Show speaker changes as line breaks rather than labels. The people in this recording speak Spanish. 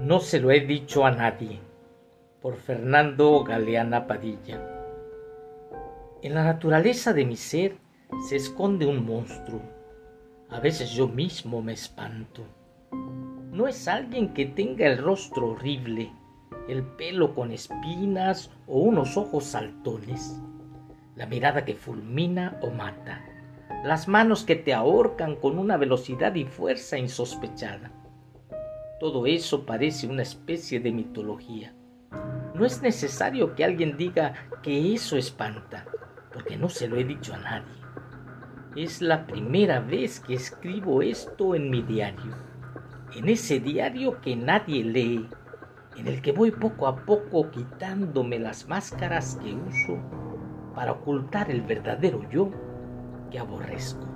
No se lo he dicho a nadie. Por Fernando Galeana Padilla. En la naturaleza de mi ser se esconde un monstruo. A veces yo mismo me espanto. No es alguien que tenga el rostro horrible, el pelo con espinas o unos ojos saltones, la mirada que fulmina o mata, las manos que te ahorcan con una velocidad y fuerza insospechada. Todo eso parece una especie de mitología. No es necesario que alguien diga que eso espanta, porque no se lo he dicho a nadie. Es la primera vez que escribo esto en mi diario, en ese diario que nadie lee, en el que voy poco a poco quitándome las máscaras que uso para ocultar el verdadero yo que aborrezco.